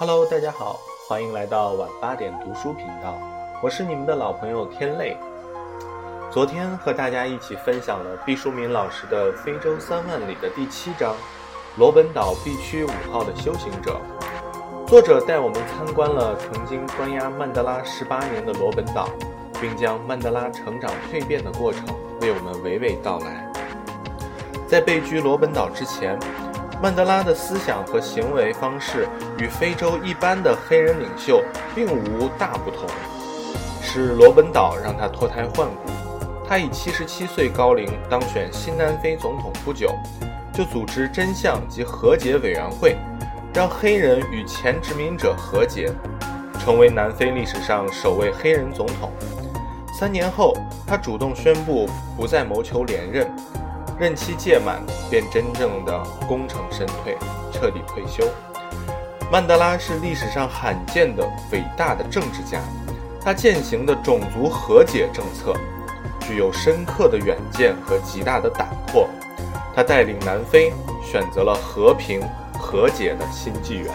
Hello，大家好，欢迎来到晚八点读书频道，我是你们的老朋友天泪。昨天和大家一起分享了毕淑敏老师的《非洲三万里》的第七章《罗本岛 B 区五号的修行者》。作者带我们参观了曾经关押曼德拉十八年的罗本岛，并将曼德拉成长蜕变的过程为我们娓娓道来。在被拘罗本岛之前。曼德拉的思想和行为方式与非洲一般的黑人领袖并无大不同，是罗本岛让他脱胎换骨。他以七十七岁高龄当选新南非总统不久，就组织真相及和解委员会，让黑人与前殖民者和解，成为南非历史上首位黑人总统。三年后，他主动宣布不再谋求连任。任期届满，便真正的功成身退，彻底退休。曼德拉是历史上罕见的伟大的政治家，他践行的种族和解政策，具有深刻的远见和极大的胆魄。他带领南非选择了和平和解的新纪元。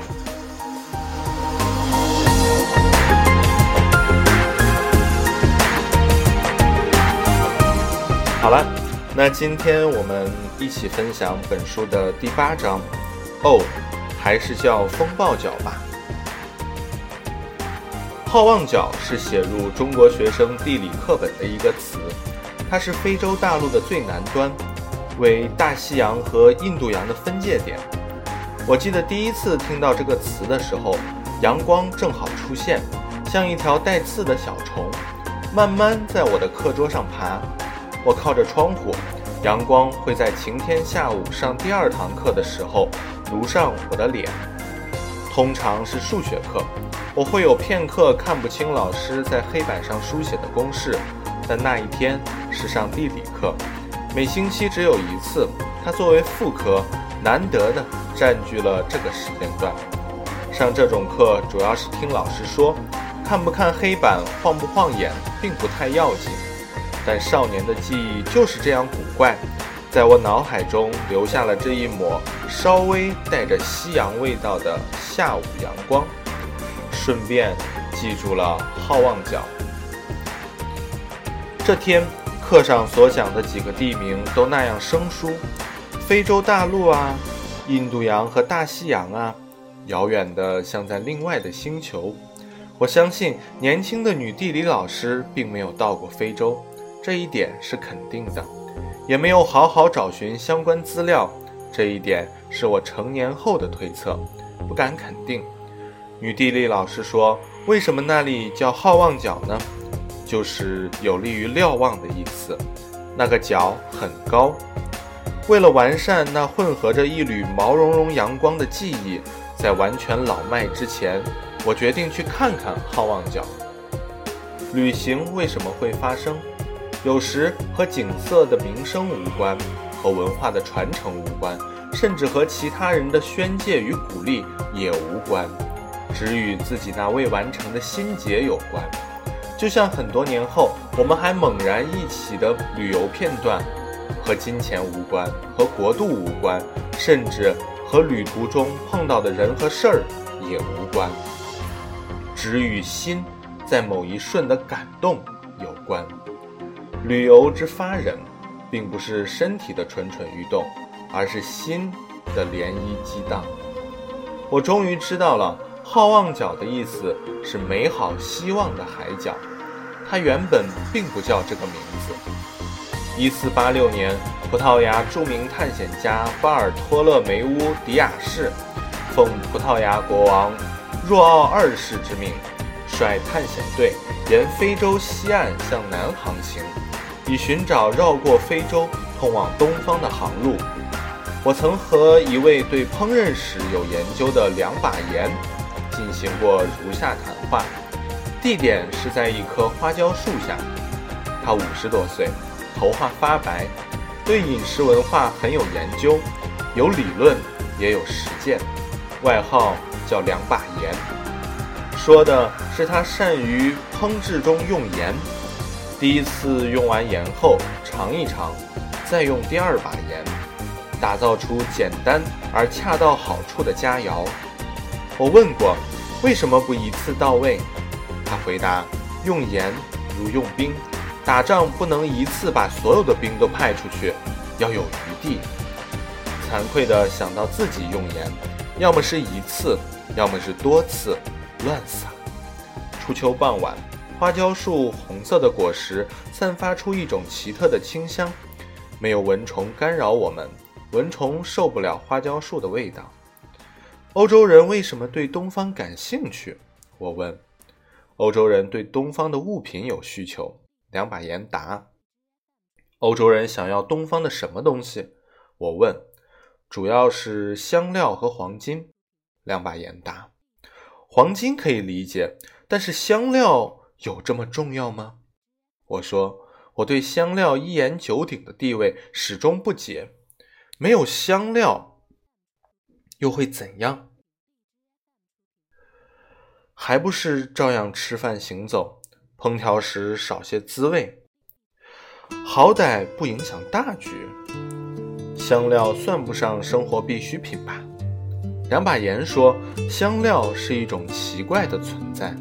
好了。那今天我们一起分享本书的第八章，哦，还是叫风暴角吧。好望角是写入中国学生地理课本的一个词，它是非洲大陆的最南端，为大西洋和印度洋的分界点。我记得第一次听到这个词的时候，阳光正好出现，像一条带刺的小虫，慢慢在我的课桌上爬。我靠着窗户，阳光会在晴天下午上第二堂课的时候炉上我的脸。通常是数学课，我会有片刻看不清老师在黑板上书写的公式。但那一天是上地理课，每星期只有一次，它作为副科，难得的占据了这个时间段。上这种课主要是听老师说，看不看黑板，晃不晃眼，并不太要紧。但少年的记忆就是这样古怪，在我脑海中留下了这一抹稍微带着夕阳味道的下午阳光，顺便记住了好望角。这天课上所讲的几个地名都那样生疏，非洲大陆啊，印度洋和大西洋啊，遥远的像在另外的星球。我相信年轻的女地理老师并没有到过非洲。这一点是肯定的，也没有好好找寻相关资料。这一点是我成年后的推测，不敢肯定。女地理老师说：“为什么那里叫好望角呢？就是有利于瞭望的意思。那个角很高。为了完善那混合着一缕毛茸茸阳光的记忆，在完全老迈之前，我决定去看看好望角。旅行为什么会发生？”有时和景色的名声无关，和文化的传承无关，甚至和其他人的宣介与鼓励也无关，只与自己那未完成的心结有关。就像很多年后我们还猛然忆起的旅游片段，和金钱无关，和国度无关，甚至和旅途中碰到的人和事儿也无关，只与心在某一瞬的感动有关。旅游之发人，并不是身体的蠢蠢欲动，而是心的涟漪激荡。我终于知道了，好望角的意思是美好希望的海角。它原本并不叫这个名字。一四八六年，葡萄牙著名探险家巴尔托勒梅乌·迪亚士，奉葡萄牙国王若奥二世之命，率探险队沿非洲西岸向南航行。以寻找绕过非洲通往东方的航路。我曾和一位对烹饪史有研究的两把盐进行过如下谈话。地点是在一棵花椒树下。他五十多岁，头发发白，对饮食文化很有研究，有理论也有实践。外号叫两把盐，说的是他善于烹制中用盐。第一次用完盐后，尝一尝，再用第二把盐，打造出简单而恰到好处的佳肴。我问过为什么不一次到位？他回答：用盐如用兵，打仗不能一次把所有的兵都派出去，要有余地。惭愧地想到自己用盐，要么是一次，要么是多次，乱撒。初秋傍晚，花椒树红色的果实散发出一种奇特的清香，没有蚊虫干扰我们，蚊虫受不了花椒树的味道。欧洲人为什么对东方感兴趣？我问。欧洲人对东方的物品有需求。两把盐答。欧洲人想要东方的什么东西？我问。主要是香料和黄金。两把盐答。黄金可以理解，但是香料有这么重要吗？我说，我对香料一言九鼎的地位始终不解。没有香料，又会怎样？还不是照样吃饭行走，烹调时少些滋味，好歹不影响大局。香料算不上生活必需品吧？两把盐说，香料是一种奇怪的存在。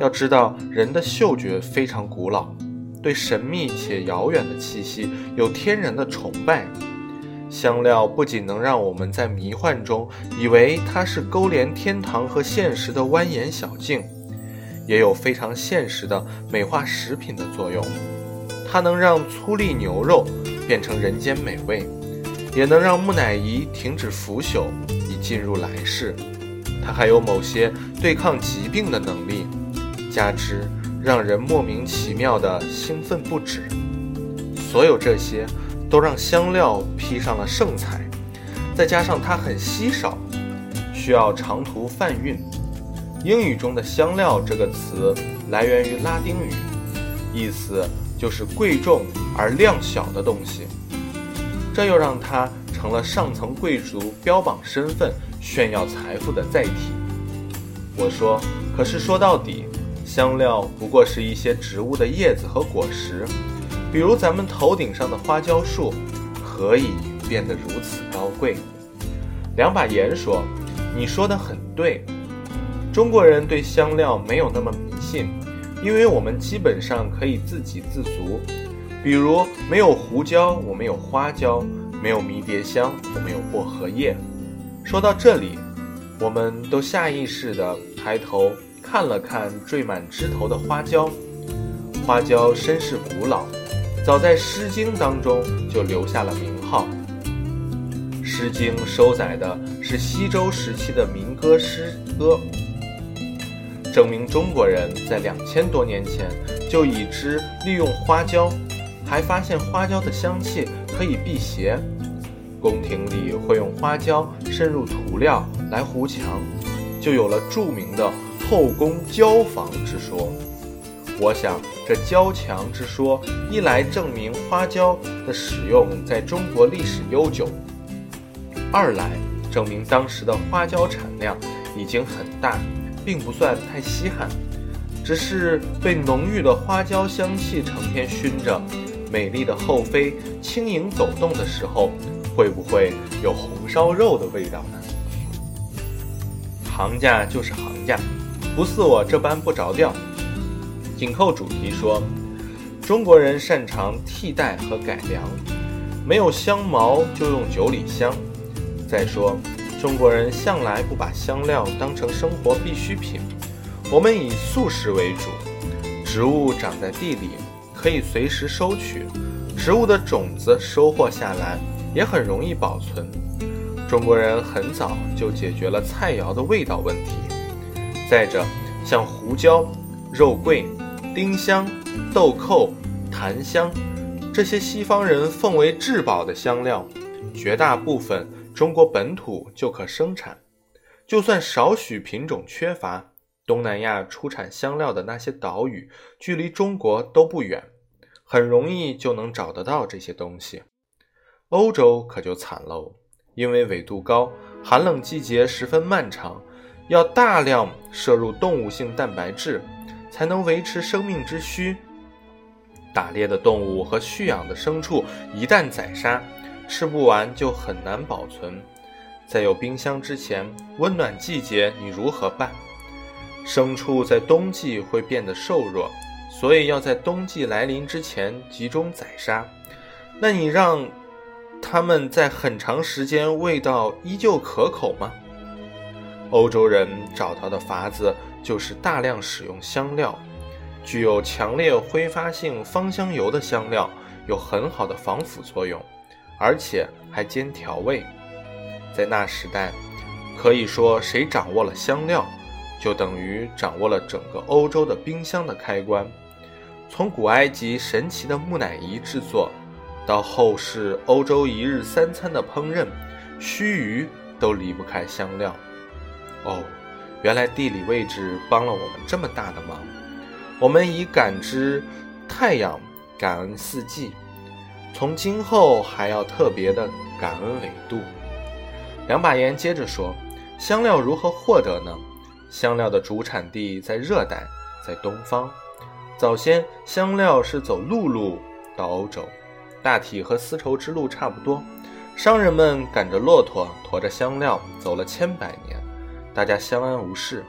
要知道，人的嗅觉非常古老，对神秘且遥远的气息有天然的崇拜。香料不仅能让我们在迷幻中以为它是勾连天堂和现实的蜿蜒小径，也有非常现实的美化食品的作用。它能让粗粒牛肉变成人间美味，也能让木乃伊停止腐朽以进入来世。它还有某些对抗疾病的能力，加之让人莫名其妙的兴奋不止。所有这些。都让香料披上了圣彩，再加上它很稀少，需要长途贩运。英语中的“香料”这个词来源于拉丁语，意思就是贵重而量小的东西。这又让它成了上层贵族标榜身份、炫耀财富的载体。我说：“可是说到底，香料不过是一些植物的叶子和果实。”比如咱们头顶上的花椒树，何以变得如此高贵？两把盐说：“你说的很对，中国人对香料没有那么迷信，因为我们基本上可以自给自足。比如没有胡椒，我们有花椒；没有迷迭香，我们有薄荷叶。”说到这里，我们都下意识地抬头看了看缀满枝头的花椒。花椒身世古老。早在《诗经》当中就留下了名号，《诗经》收载的是西周时期的民歌诗歌，证明中国人在两千多年前就已知利用花椒，还发现花椒的香气可以辟邪，宫廷里会用花椒渗入涂料来糊墙，就有了著名的“后宫椒房”之说。我想，这交墙之说，一来证明花椒的使用在中国历史悠久；二来证明当时的花椒产量已经很大，并不算太稀罕。只是被浓郁的花椒香气成天熏着，美丽的后妃轻盈走动的时候，会不会有红烧肉的味道呢？行家就是行家，不似我这般不着调。紧扣主题说，中国人擅长替代和改良，没有香茅就用九里香。再说，中国人向来不把香料当成生活必需品，我们以素食为主。植物长在地里，可以随时收取；植物的种子收获下来，也很容易保存。中国人很早就解决了菜肴的味道问题。再者，像胡椒、肉桂。丁香、豆蔻、檀香，这些西方人奉为至宝的香料，绝大部分中国本土就可生产。就算少许品种缺乏，东南亚出产香料的那些岛屿，距离中国都不远，很容易就能找得到这些东西。欧洲可就惨喽，因为纬度高，寒冷季节十分漫长，要大量摄入动物性蛋白质。才能维持生命之需。打猎的动物和蓄养的牲畜一旦宰杀，吃不完就很难保存。在有冰箱之前，温暖季节你如何办？牲畜在冬季会变得瘦弱，所以要在冬季来临之前集中宰杀。那你让它们在很长时间味道依旧可口吗？欧洲人找到的法子就是大量使用香料，具有强烈挥发性芳香油的香料有很好的防腐作用，而且还兼调味。在那时代，可以说谁掌握了香料，就等于掌握了整个欧洲的冰箱的开关。从古埃及神奇的木乃伊制作，到后世欧洲一日三餐的烹饪，须臾都离不开香料。哦，原来地理位置帮了我们这么大的忙。我们已感知太阳，感恩四季，从今后还要特别的感恩纬度。两把盐接着说：“香料如何获得呢？香料的主产地在热带，在东方。早先香料是走陆路到欧洲，大体和丝绸之路差不多。商人们赶着骆驼，驮着香料走了千百年。”大家相安无事。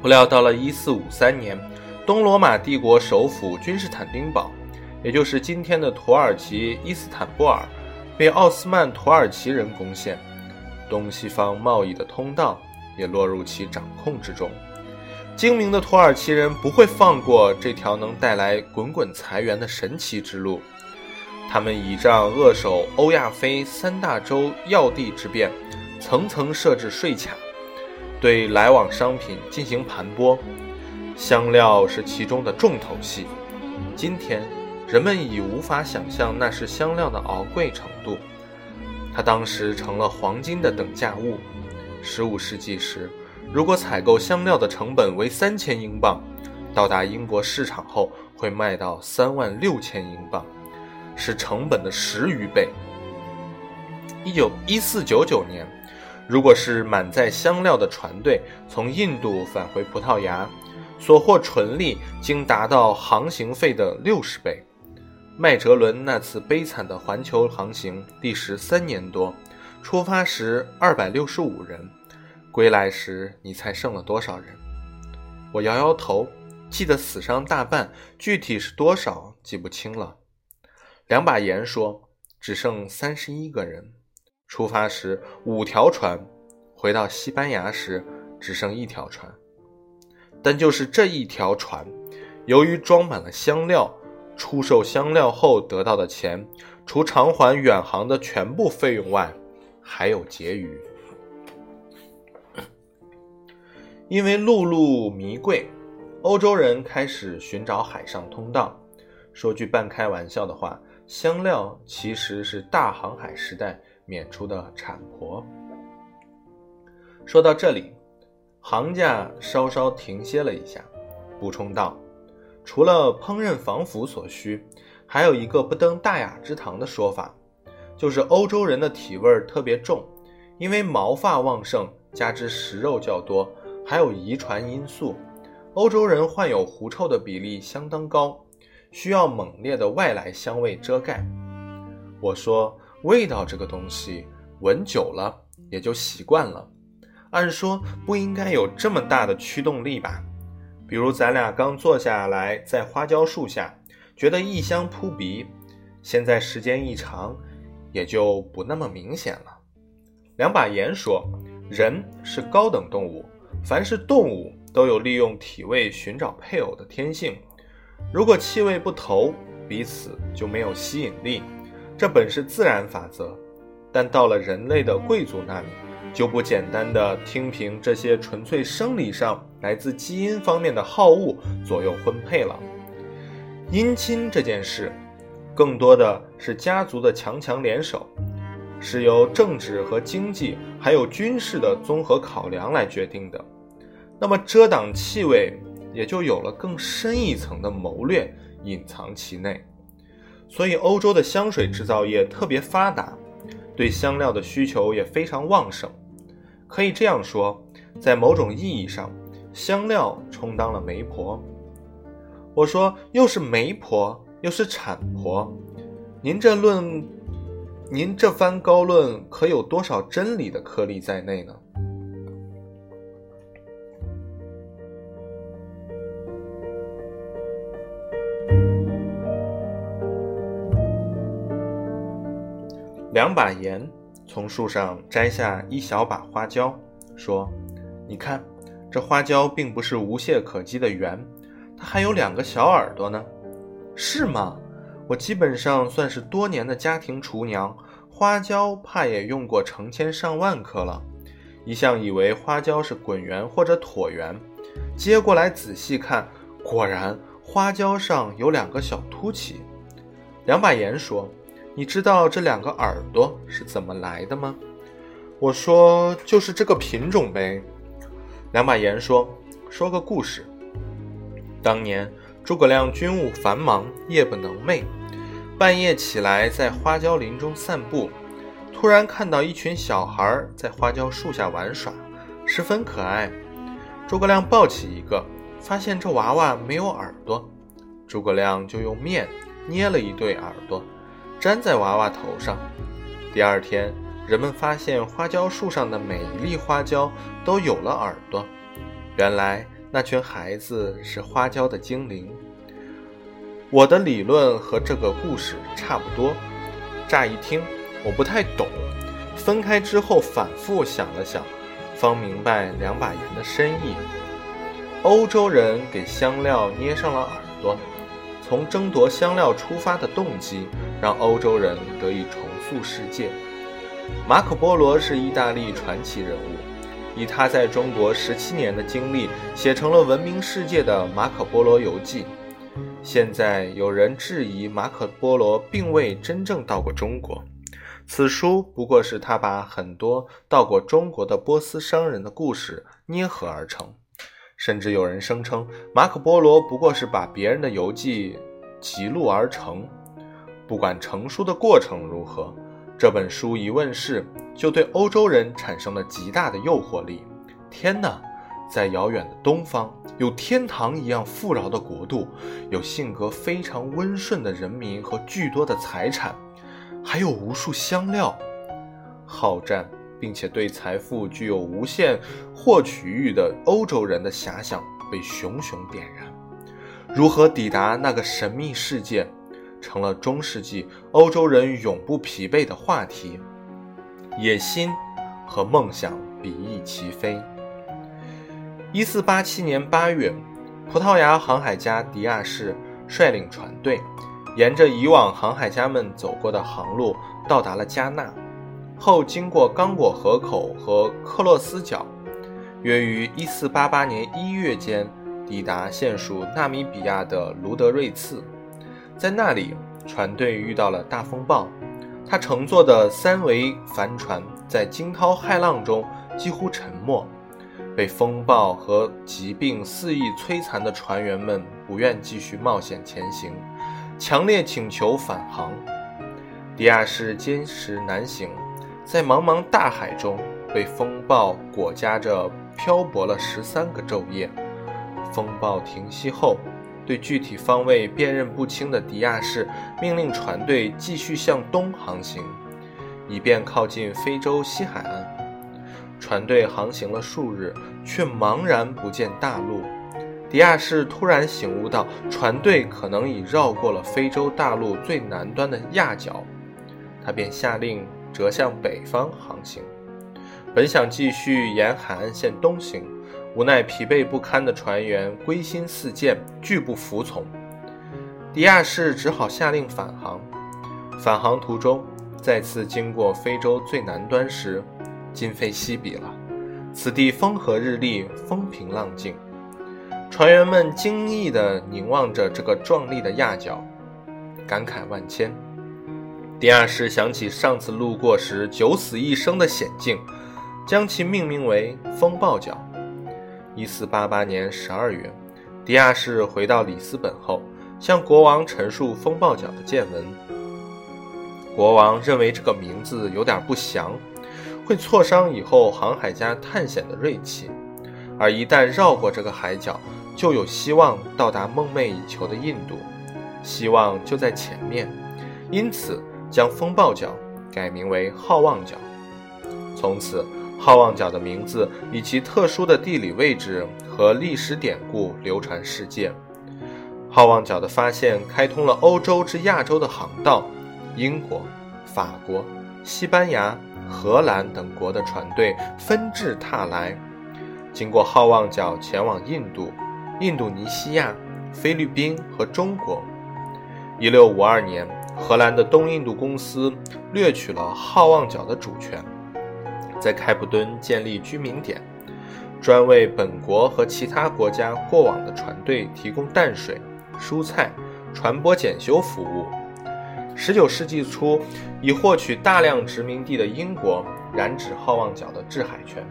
不料到了一四五三年，东罗马帝国首府君士坦丁堡，也就是今天的土耳其伊斯坦布尔，被奥斯曼土耳其人攻陷，东西方贸易的通道也落入其掌控之中。精明的土耳其人不会放过这条能带来滚滚财源的神奇之路，他们倚仗扼守欧亚非三大洲要地之便，层层设置税卡。对来往商品进行盘剥，香料是其中的重头戏。今天，人们已无法想象那是香料的昂贵程度，它当时成了黄金的等价物。十五世纪时，如果采购香料的成本为三千英镑，到达英国市场后会卖到三万六千英镑，是成本的十余倍。一九一四九九年。如果是满载香料的船队从印度返回葡萄牙，所获纯利竟达到航行费的六十倍。麦哲伦那次悲惨的环球航行历时三年多，出发时二百六十五人，归来时你猜剩了多少人？我摇摇头，记得死伤大半，具体是多少记不清了。两把盐说，只剩三十一个人。出发时五条船，回到西班牙时只剩一条船。但就是这一条船，由于装满了香料，出售香料后得到的钱，除偿还远航的全部费用外，还有结余。因为陆路迷贵，欧洲人开始寻找海上通道。说句半开玩笑的话，香料其实是大航海时代。免出的产婆。说到这里，行家稍稍停歇了一下，补充道：“除了烹饪防腐所需，还有一个不登大雅之堂的说法，就是欧洲人的体味特别重，因为毛发旺盛，加之食肉较多，还有遗传因素，欧洲人患有狐臭的比例相当高，需要猛烈的外来香味遮盖。”我说。味道这个东西，闻久了也就习惯了。按说不应该有这么大的驱动力吧？比如咱俩刚坐下来在花椒树下，觉得异香扑鼻，现在时间一长，也就不那么明显了。两把盐说：“人是高等动物，凡是动物都有利用体味寻找配偶的天性。如果气味不投，彼此就没有吸引力。”这本是自然法则，但到了人类的贵族那里，就不简单的听凭这些纯粹生理上来自基因方面的好恶左右婚配了。姻亲这件事，更多的是家族的强强联手，是由政治和经济还有军事的综合考量来决定的。那么遮挡气味，也就有了更深一层的谋略隐藏其内。所以，欧洲的香水制造业特别发达，对香料的需求也非常旺盛。可以这样说，在某种意义上，香料充当了媒婆。我说，又是媒婆，又是产婆，您这论，您这番高论，可有多少真理的颗粒在内呢？两把盐从树上摘下一小把花椒，说：“你看，这花椒并不是无懈可击的圆，它还有两个小耳朵呢。”是吗？我基本上算是多年的家庭厨娘，花椒怕也用过成千上万颗了。一向以为花椒是滚圆或者椭圆，接过来仔细看，果然花椒上有两个小凸起。两把盐说：“你知道这两个耳朵是怎么来的吗？”我说：“就是这个品种呗。”两把盐说：“说个故事。当年诸葛亮军务繁忙，夜不能寐，半夜起来在花椒林中散步。”突然看到一群小孩在花椒树下玩耍，十分可爱。诸葛亮抱起一个，发现这娃娃没有耳朵，诸葛亮就用面捏了一对耳朵，粘在娃娃头上。第二天，人们发现花椒树上的每一粒花椒都有了耳朵。原来那群孩子是花椒的精灵。我的理论和这个故事差不多，乍一听。我不太懂，分开之后反复想了想，方明白两把盐的深意。欧洲人给香料捏上了耳朵，从争夺香料出发的动机，让欧洲人得以重塑世界。马可·波罗是意大利传奇人物，以他在中国十七年的经历，写成了闻名世界的《马可·波罗游记》。现在有人质疑马可·波罗并未真正到过中国。此书不过是他把很多到过中国的波斯商人的故事捏合而成，甚至有人声称马可·波罗不过是把别人的游记记录而成。不管成书的过程如何，这本书一问世，就对欧洲人产生了极大的诱惑力。天哪，在遥远的东方，有天堂一样富饶的国度，有性格非常温顺的人民和巨多的财产。还有无数香料，好战并且对财富具有无限获取欲的欧洲人的遐想被熊熊点燃。如何抵达那个神秘世界，成了中世纪欧洲人永不疲惫的话题。野心和梦想比翼齐飞。一四八七年八月，葡萄牙航海家迪亚士率领船队。沿着以往航海家们走过的航路，到达了加纳，后经过刚果河口和克洛斯角，约于1488年1月间抵达现属纳米比亚的卢德瑞茨。在那里，船队遇到了大风暴，他乘坐的三桅帆船在惊涛骇浪中几乎沉没，被风暴和疾病肆意摧残的船员们不愿继续冒险前行。强烈请求返航，迪亚士坚持南行，在茫茫大海中被风暴裹挟着漂泊了十三个昼夜。风暴停息后，对具体方位辨认不清的迪亚士命令船队继续向东航行，以便靠近非洲西海岸。船队航行了数日，却茫然不见大陆。迪亚士突然醒悟到，船队可能已绕过了非洲大陆最南端的亚角，他便下令折向北方航行。本想继续沿海岸线东行，无奈疲惫不堪的船员归心似箭，拒不服从。迪亚士只好下令返航。返航途中，再次经过非洲最南端时，今非昔比了。此地风和日丽，风平浪静。船员们惊异地凝望着这个壮丽的亚角，感慨万千。迪亚士想起上次路过时九死一生的险境，将其命名为“风暴角”。一四八八年十二月，迪亚士回到里斯本后，向国王陈述风暴角的见闻。国王认为这个名字有点不祥，会挫伤以后航海家探险的锐气，而一旦绕过这个海角，就有希望到达梦寐以求的印度，希望就在前面，因此将风暴角改名为好望角。从此，好望角的名字以其特殊的地理位置和历史典故流传世界。好望角的发现开通了欧洲至亚洲的航道，英国、法国、西班牙、荷兰等国的船队纷至沓来，经过好望角前往印度、印度尼西亚、菲律宾和中国。一六五二年，荷兰的东印度公司掠取了好望角的主权，在开普敦建立居民点。专为本国和其他国家过往的船队提供淡水、蔬菜、船舶检修服务。19世纪初，已获取大量殖民地的英国染指好望角的制海权，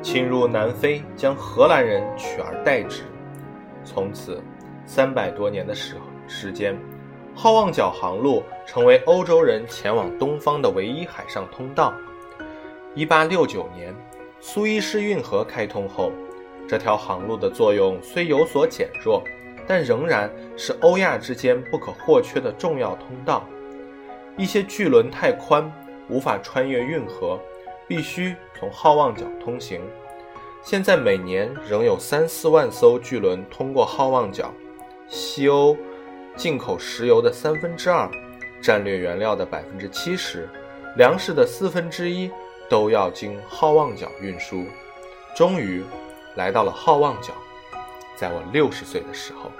侵入南非，将荷兰人取而代之。从此，三百多年的时时间，好望角航路成为欧洲人前往东方的唯一海上通道。1869年。苏伊士运河开通后，这条航路的作用虽有所减弱，但仍然是欧亚之间不可或缺的重要通道。一些巨轮太宽，无法穿越运河，必须从好望角通行。现在每年仍有三四万艘巨轮通过好望角。西欧进口石油的三分之二，战略原料的百分之七十，粮食的四分之一。都要经好望角运输，终于来到了好望角。在我六十岁的时候，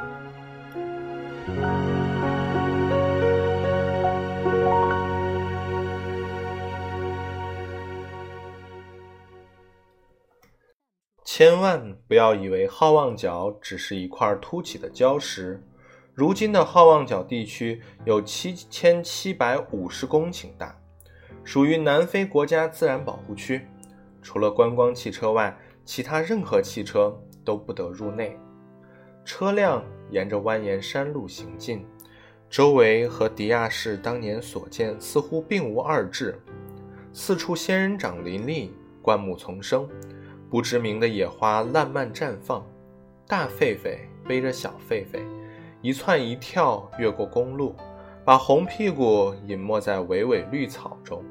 千万不要以为好望角只是一块凸起的礁石。如今的好望角地区有七千七百五十公顷大。属于南非国家自然保护区，除了观光汽车外，其他任何汽车都不得入内。车辆沿着蜿蜒山路行进，周围和迪亚市当年所见似乎并无二致。四处仙人掌林立，灌木丛生，不知名的野花烂漫绽放。大狒狒背着小狒狒，一窜一跳越过公路，把红屁股隐没在尾尾绿草中。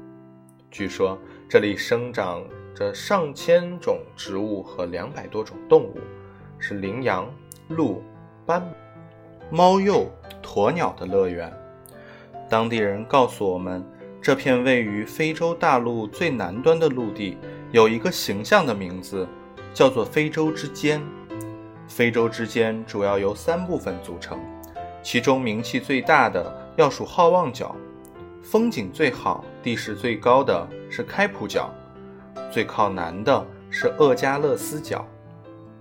据说这里生长着上千种植物和两百多种动物，是羚羊、鹿、斑、猫鼬、鸵鸟的乐园。当地人告诉我们，这片位于非洲大陆最南端的陆地有一个形象的名字，叫做非洲之间。非洲之间主要由三部分组成，其中名气最大的要数好望角。风景最好、地势最高的是开普角，最靠南的是厄加勒斯角。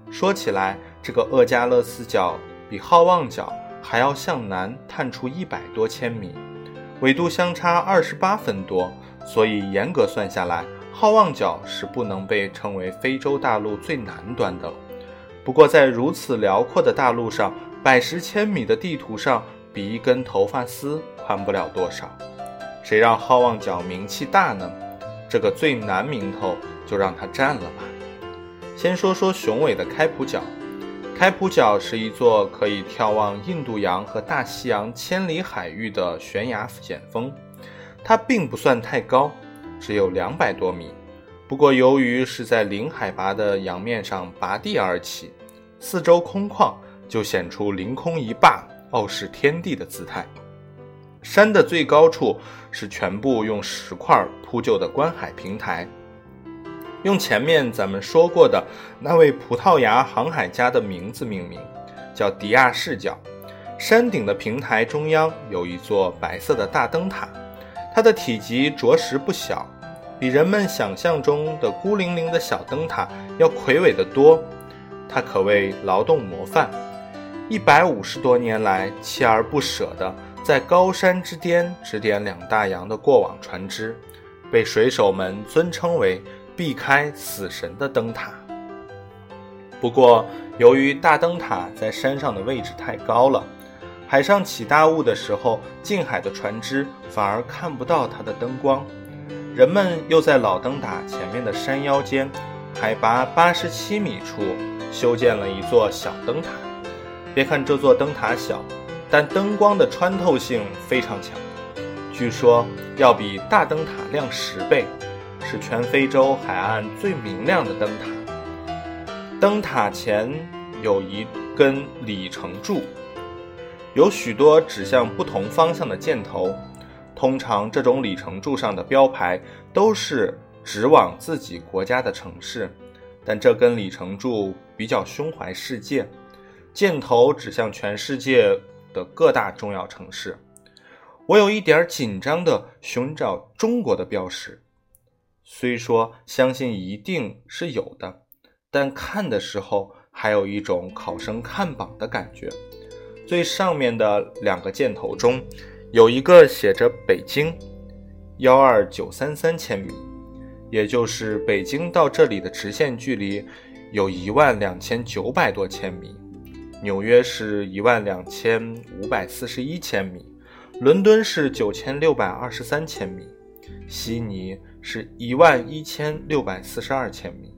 说起来，这个厄加勒斯角比好望角还要向南探出一百多千米，纬度相差二十八分多，所以严格算下来，好望角是不能被称为非洲大陆最南端的。不过，在如此辽阔的大陆上，百十千米的地图上，比一根头发丝宽不了多少。谁让好望角名气大呢？这个最南名头就让他占了吧。先说说雄伟的开普角。开普角是一座可以眺望印度洋和大西洋千里海域的悬崖险峰。它并不算太高，只有两百多米。不过由于是在零海拔的洋面上拔地而起，四周空旷，就显出凌空一霸、傲视天地的姿态。山的最高处是全部用石块铺就的观海平台，用前面咱们说过的那位葡萄牙航海家的名字命名，叫迪亚视角。山顶的平台中央有一座白色的大灯塔，它的体积着实不小，比人们想象中的孤零零的小灯塔要魁伟得多。它可谓劳动模范，一百五十多年来锲而不舍的。在高山之巅指点两大洋的过往船只，被水手们尊称为避开死神的灯塔。不过，由于大灯塔在山上的位置太高了，海上起大雾的时候，近海的船只反而看不到它的灯光。人们又在老灯塔前面的山腰间，海拔八十七米处修建了一座小灯塔。别看这座灯塔小。但灯光的穿透性非常强，据说要比大灯塔亮十倍，是全非洲海岸最明亮的灯塔。灯塔前有一根里程柱，有许多指向不同方向的箭头，通常这种里程柱上的标牌都是指往自己国家的城市，但这根里程柱比较胸怀世界，箭头指向全世界的各大重要城市。我有一点紧张地寻找中国的标识，虽说相信一定是有的，但看的时候还有一种考生看榜的感觉。最上面的两个箭头中，有一个写着“北京”，幺二九三三千米，也就是北京到这里的直线距离有一万两千九百多千米。纽约是一万两千五百四十一千米。伦敦是九千六百二十三千米，悉尼是一万一千六百四十二千米。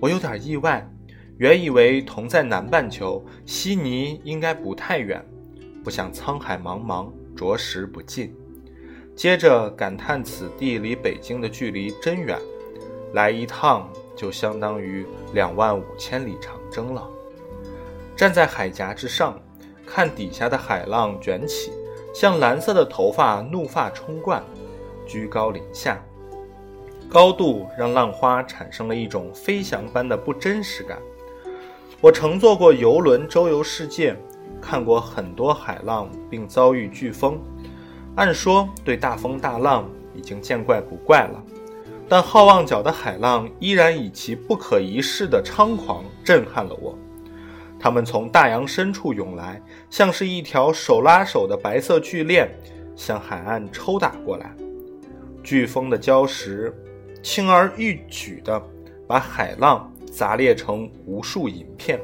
我有点意外，原以为同在南半球，悉尼应该不太远，不想沧海茫茫，着实不近。接着感叹此地离北京的距离真远，来一趟就相当于两万五千里长征了。站在海峡之上，看底下的海浪卷起。像蓝色的头发，怒发冲冠，居高临下，高度让浪花产生了一种飞翔般的不真实感。我乘坐过游轮周游世界，看过很多海浪，并遭遇飓风。按说对大风大浪已经见怪不怪了，但好望角的海浪依然以其不可一世的猖狂震撼了我。他们从大洋深处涌来，像是一条手拉手的白色巨链，向海岸抽打过来。飓风的礁石轻而易举地把海浪砸裂成无数银片，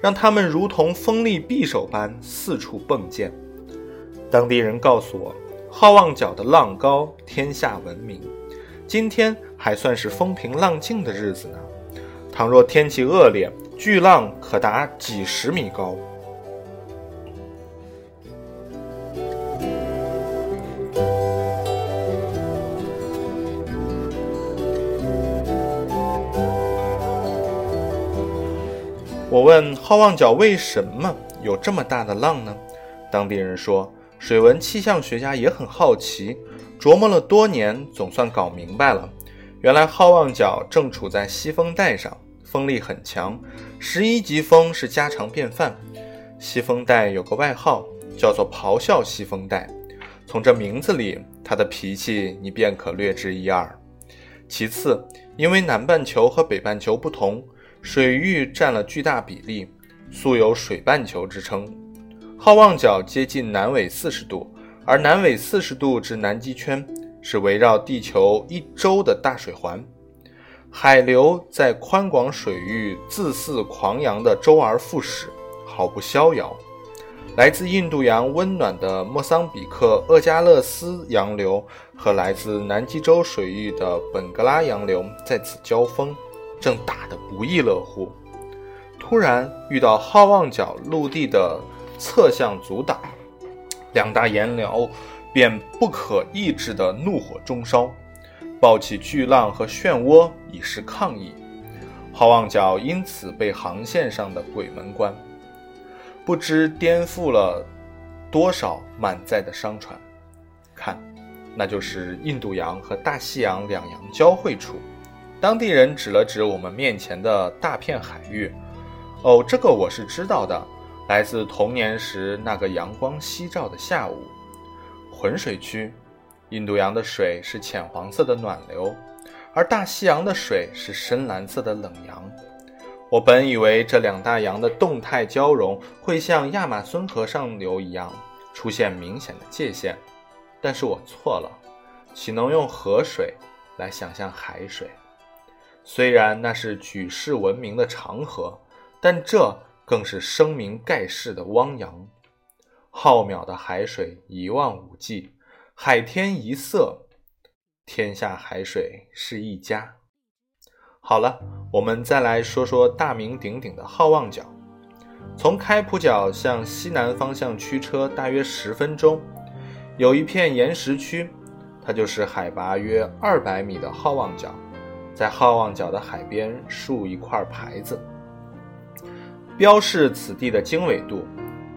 让它们如同锋利匕首般四处迸溅。当地人告诉我，好望角的浪高，天下闻名。今天还算是风平浪静的日子呢。倘若天气恶劣，巨浪可达几十米高。我问好望角为什么有这么大的浪呢？当地人说，水文气象学家也很好奇，琢磨了多年，总算搞明白了。原来好望角正处在西风带上。风力很强，十一级风是家常便饭。西风带有个外号，叫做“咆哮西风带”。从这名字里，它的脾气你便可略知一二。其次，因为南半球和北半球不同，水域占了巨大比例，素有“水半球”之称。好望角接近南纬四十度，而南纬四十度至南极圈是围绕地球一周的大水环。海流在宽广水域自肆狂扬的周而复始，毫不逍遥。来自印度洋温暖的莫桑比克厄加勒斯洋流和来自南极洲水域的本格拉洋流在此交锋，正打得不亦乐乎。突然遇到好望角陆地的侧向阻挡，两大洋流便不可抑制地怒火中烧。抱起巨浪和漩涡以示抗议，好望角因此被航线上的鬼门关，不知颠覆了多少满载的商船。看，那就是印度洋和大西洋两洋交汇处。当地人指了指我们面前的大片海域，哦，这个我是知道的，来自童年时那个阳光夕照的下午，浑水区。印度洋的水是浅黄色的暖流，而大西洋的水是深蓝色的冷洋。我本以为这两大洋的动态交融会像亚马孙河上流一样出现明显的界限，但是我错了。岂能用河水来想象海水？虽然那是举世闻名的长河，但这更是声名盖世的汪洋。浩渺的海水一望无际。海天一色，天下海水是一家。好了，我们再来说说大名鼎鼎的好望角。从开普角向西南方向驱车大约十分钟，有一片岩石区，它就是海拔约二百米的好望角。在好望角的海边竖一块牌子，标示此地的经纬度：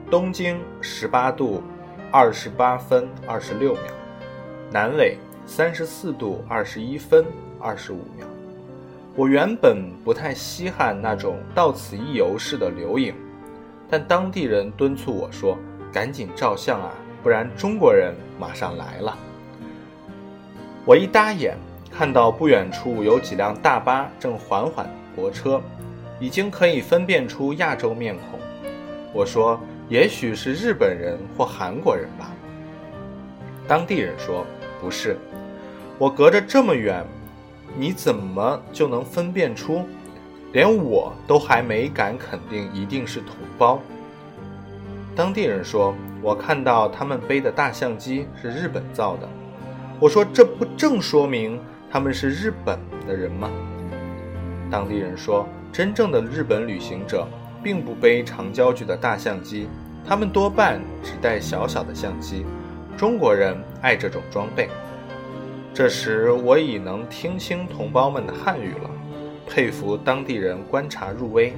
东经十八度。二十八分二十六秒，南纬三十四度二十一分二十五秒。我原本不太稀罕那种到此一游式的留影，但当地人敦促我说：“赶紧照相啊，不然中国人马上来了。”我一搭眼，看到不远处有几辆大巴正缓缓泊车，已经可以分辨出亚洲面孔。我说：“也许是日本人或韩国人吧。”当地人说：“不是，我隔着这么远。”你怎么就能分辨出？连我都还没敢肯定一定是同胞。当地人说：“我看到他们背的大相机是日本造的。”我说：“这不正说明他们是日本的人吗？”当地人说：“真正的日本旅行者并不背长焦距的大相机，他们多半只带小小的相机。中国人爱这种装备。”这时我已能听清同胞们的汉语了，佩服当地人观察入微。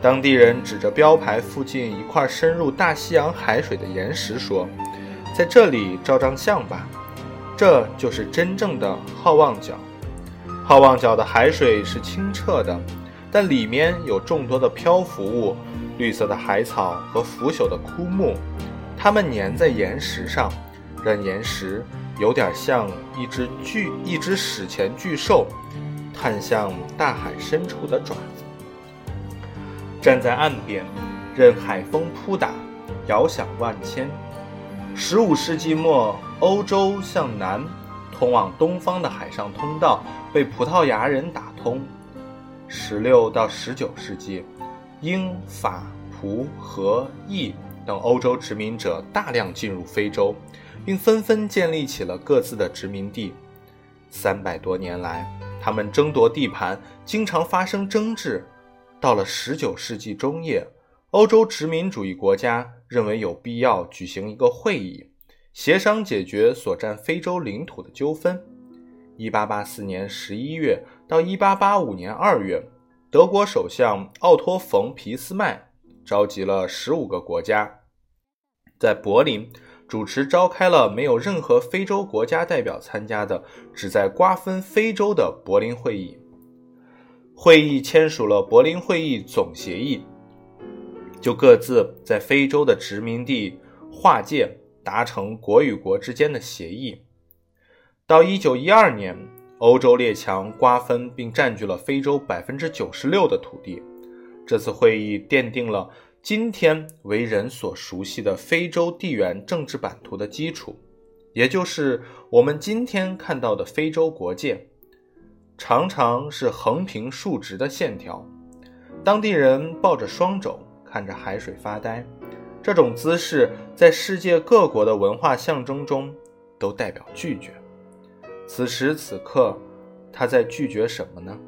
当地人指着标牌附近一块深入大西洋海水的岩石说：“在这里照张相吧，这就是真正的好望角。好望角的海水是清澈的，但里面有众多的漂浮物，绿色的海草和腐朽的枯木，它们粘在岩石上，让岩石。”有点像一只巨、一只史前巨兽，探向大海深处的爪子。站在岸边，任海风扑打，遥想万千。十五世纪末，欧洲向南通往东方的海上通道被葡萄牙人打通。十六到十九世纪，英法葡和意等欧洲殖民者大量进入非洲。并纷纷建立起了各自的殖民地。三百多年来，他们争夺地盘，经常发生争执。到了十九世纪中叶，欧洲殖民主义国家认为有必要举行一个会议，协商解决所占非洲领土的纠纷。一八八四年十一月到一八八五年二月，德国首相奥托·冯·皮斯麦召集了十五个国家，在柏林。主持召开了没有任何非洲国家代表参加的，旨在瓜分非洲的柏林会议。会议签署了柏林会议总协议，就各自在非洲的殖民地划界，达成国与国之间的协议。到一九一二年，欧洲列强瓜分并占据了非洲百分之九十六的土地。这次会议奠定了。今天为人所熟悉的非洲地缘政治版图的基础，也就是我们今天看到的非洲国界，常常是横平竖直的线条。当地人抱着双肘，看着海水发呆。这种姿势在世界各国的文化象征中都代表拒绝。此时此刻，他在拒绝什么呢？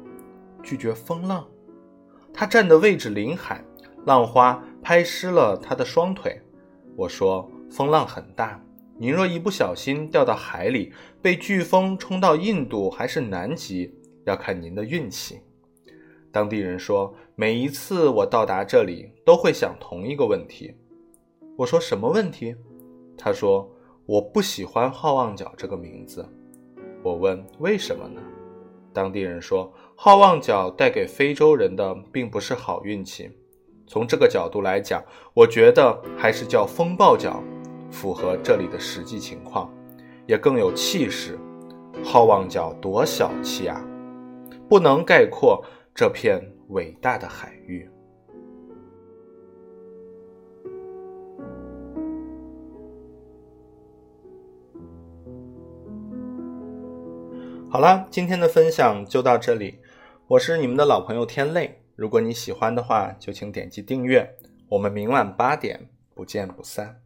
拒绝风浪。他站的位置临海。浪花拍湿了他的双腿。我说：“风浪很大，您若一不小心掉到海里，被飓风冲到印度还是南极，要看您的运气。”当地人说：“每一次我到达这里，都会想同一个问题。”我说：“什么问题？”他说：“我不喜欢好望角这个名字。”我问：“为什么呢？”当地人说：“好望角带给非洲人的并不是好运气。”从这个角度来讲，我觉得还是叫风暴角，符合这里的实际情况，也更有气势。好望角多小气啊，不能概括这片伟大的海域。好了，今天的分享就到这里，我是你们的老朋友天泪。如果你喜欢的话，就请点击订阅。我们明晚八点不见不散。